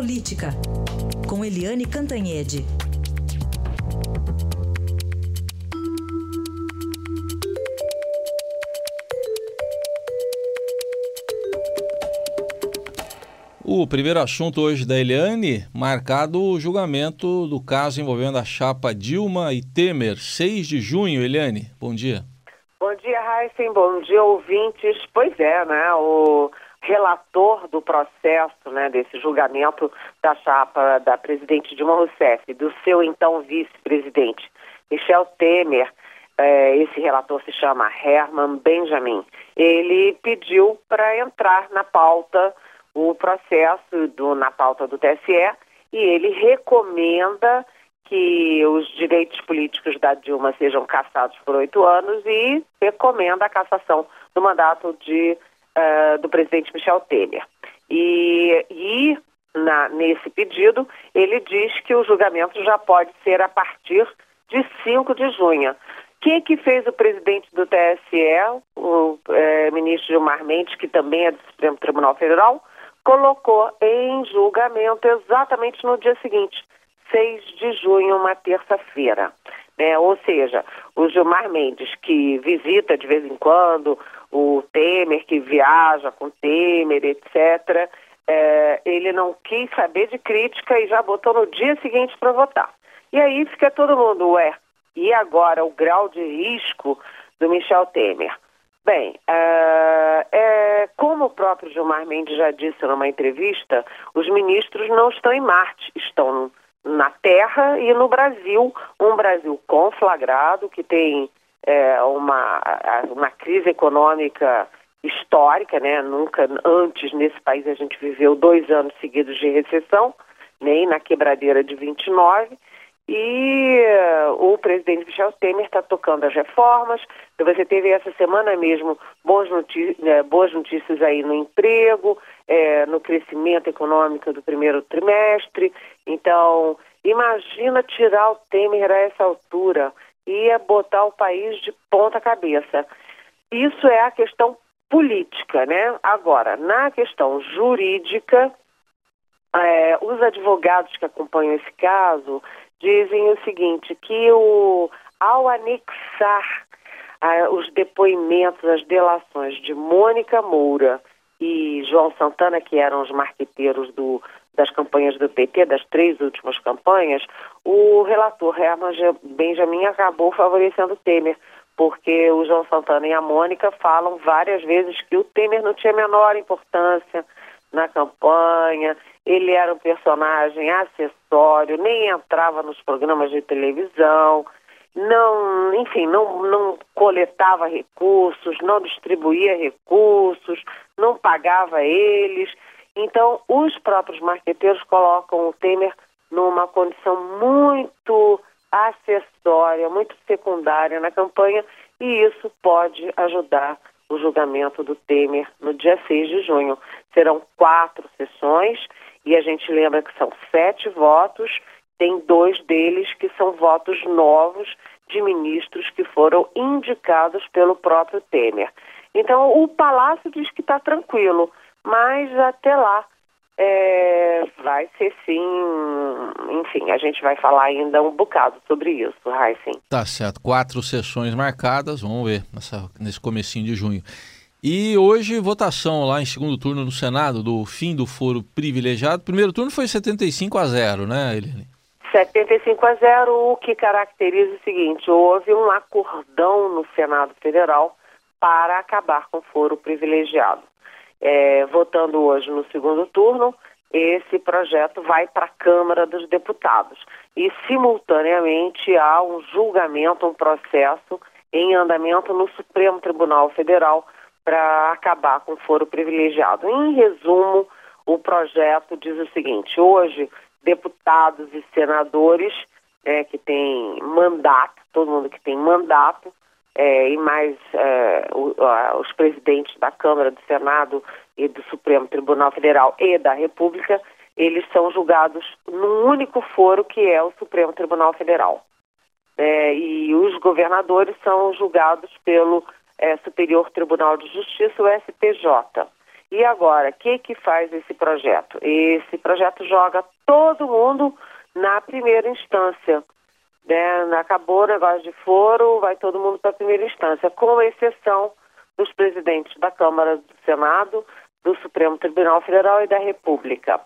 Política, com Eliane Cantanhede. O primeiro assunto hoje da Eliane, marcado o julgamento do caso envolvendo a chapa Dilma e Temer, 6 de junho. Eliane, bom dia. Bom dia, Heisen. Bom dia, ouvintes. Pois é, né? O relator do processo, né, desse julgamento da chapa da presidente Dilma Rousseff, do seu então vice-presidente Michel Temer, é, esse relator se chama Herman Benjamin, ele pediu para entrar na pauta o processo do, na pauta do TSE e ele recomenda que os direitos políticos da Dilma sejam cassados por oito anos e recomenda a cassação do mandato de, uh, do presidente Michel Temer. E, e na, nesse pedido, ele diz que o julgamento já pode ser a partir de 5 de junho. O que, que fez o presidente do TSE, o é, ministro Gilmar Mendes, que também é do Supremo Tribunal Federal, colocou em julgamento exatamente no dia seguinte, 6 de junho, uma terça-feira. Né? Ou seja, o Gilmar Mendes, que visita de vez em quando o Temer, que viaja com Temer, etc., é, ele não quis saber de crítica e já botou no dia seguinte para votar. E aí fica todo mundo, ué, e agora o grau de risco do Michel Temer? Bem, uh, é, como o próprio Gilmar Mendes já disse numa entrevista, os ministros não estão em Marte, estão na Terra e no Brasil, um Brasil conflagrado, que tem é, uma, uma crise econômica histórica, né? Nunca antes nesse país a gente viveu dois anos seguidos de recessão, nem na quebradeira de 29, e uh, o presidente Michel Temer está tocando as reformas. Você teve essa semana mesmo boas, notícias, né, boas notícias aí no emprego, é, no crescimento econômico do primeiro trimestre. Então, imagina tirar o Temer a essa altura. Ia botar o país de ponta cabeça. Isso é a questão política, né? Agora, na questão jurídica, é, os advogados que acompanham esse caso dizem o seguinte, que o, ao anexar os depoimentos, as delações de Mônica Moura e João Santana, que eram os marqueteiros do, das campanhas do PT, das três últimas campanhas, o relator Herman Benjamin acabou favorecendo Temer, porque o João Santana e a Mônica falam várias vezes que o Temer não tinha a menor importância na campanha, ele era um personagem acessório, nem entrava nos programas de televisão, não, enfim, não, não coletava recursos, não distribuía recursos, não pagava eles. Então, os próprios marqueteiros colocam o Temer numa condição muito acessória, muito secundária na campanha, e isso pode ajudar o julgamento do Temer no dia 6 de junho. Serão quatro sessões e a gente lembra que são sete votos, tem dois deles que são votos novos de ministros que foram indicados pelo próprio Temer. Então, o Palácio diz que está tranquilo, mas até lá é, vai ser sim, enfim, a gente vai falar ainda um bocado sobre isso, Heisen. Tá certo, quatro sessões marcadas, vamos ver nessa, nesse comecinho de junho. E hoje, votação lá em segundo turno no Senado do fim do foro privilegiado. Primeiro turno foi 75 a 0, né, Eliane? 75 a 0, o que caracteriza o seguinte: houve um acordão no Senado Federal para acabar com o foro privilegiado. É, votando hoje no segundo turno, esse projeto vai para a Câmara dos Deputados. E, simultaneamente, há um julgamento, um processo em andamento no Supremo Tribunal Federal para acabar com o foro privilegiado. Em resumo, o projeto diz o seguinte: hoje, deputados e senadores é, que têm mandato, todo mundo que tem mandato, é, e mais é, o, os presidentes da Câmara, do Senado e do Supremo Tribunal Federal e da República, eles são julgados num único foro que é o Supremo Tribunal Federal. É, e os governadores são julgados pelo é, Superior Tribunal de Justiça, o STJ. E agora, o que, que faz esse projeto? Esse projeto joga todo mundo na primeira instância. Né? Acabou o negócio de foro, vai todo mundo para a primeira instância, com exceção dos presidentes da Câmara, do Senado, do Supremo Tribunal Federal e da República.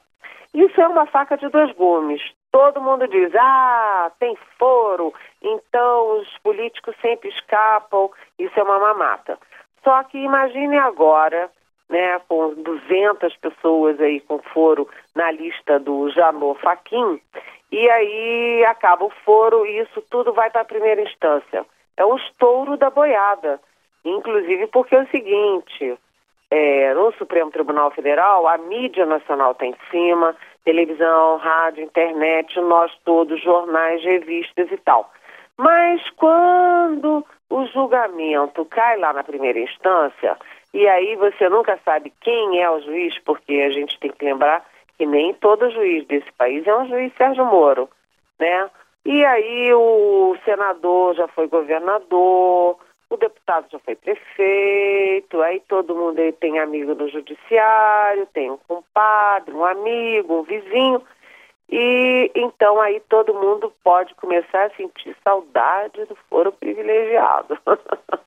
Isso é uma faca de dois gumes. Todo mundo diz, ah, tem foro, então os políticos sempre escapam, isso é uma mamata. Só que imagine agora, né, com 200 pessoas aí com foro na lista do Janô Faquim, e aí acaba o foro e isso tudo vai para a primeira instância. É o estouro da boiada. Inclusive porque é o seguinte, é, no Supremo Tribunal Federal, a mídia nacional está em cima, televisão, rádio, internet, nós todos, jornais, revistas e tal. Mas quando o julgamento cai lá na primeira instância, e aí você nunca sabe quem é o juiz, porque a gente tem que lembrar que nem todo juiz desse país é um juiz Sérgio Moro, né? E aí o senador já foi governador, o deputado já foi prefeito, aí todo mundo aí tem amigo no judiciário, tem um compadre, um amigo, um vizinho. E então aí todo mundo pode começar a sentir saudade do foro privilegiado.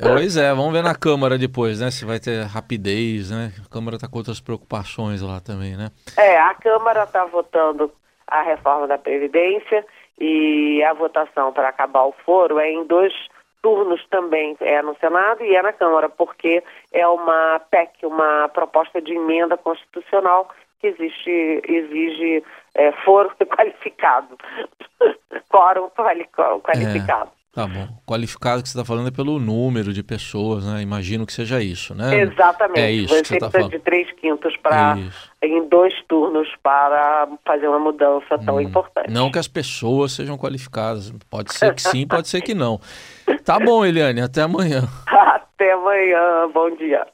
pois é, vamos ver na Câmara depois, né? Se vai ter rapidez, né? A Câmara está com outras preocupações lá também, né? É, a Câmara está votando a reforma da Previdência e a votação para acabar o foro é em dois turnos também é no Senado e é na Câmara, porque é uma PEC, uma proposta de emenda constitucional que existe, exige é, foro qualificado, quórum qualificado. É. Tá bom. Qualificado que você está falando é pelo número de pessoas, né? Imagino que seja isso, né? Exatamente. É isso você que você tá precisa de três quintos para em dois turnos para fazer uma mudança tão hum. importante. Não que as pessoas sejam qualificadas. Pode ser que sim, pode ser que não. Tá bom, Eliane. Até amanhã. Até amanhã. Bom dia.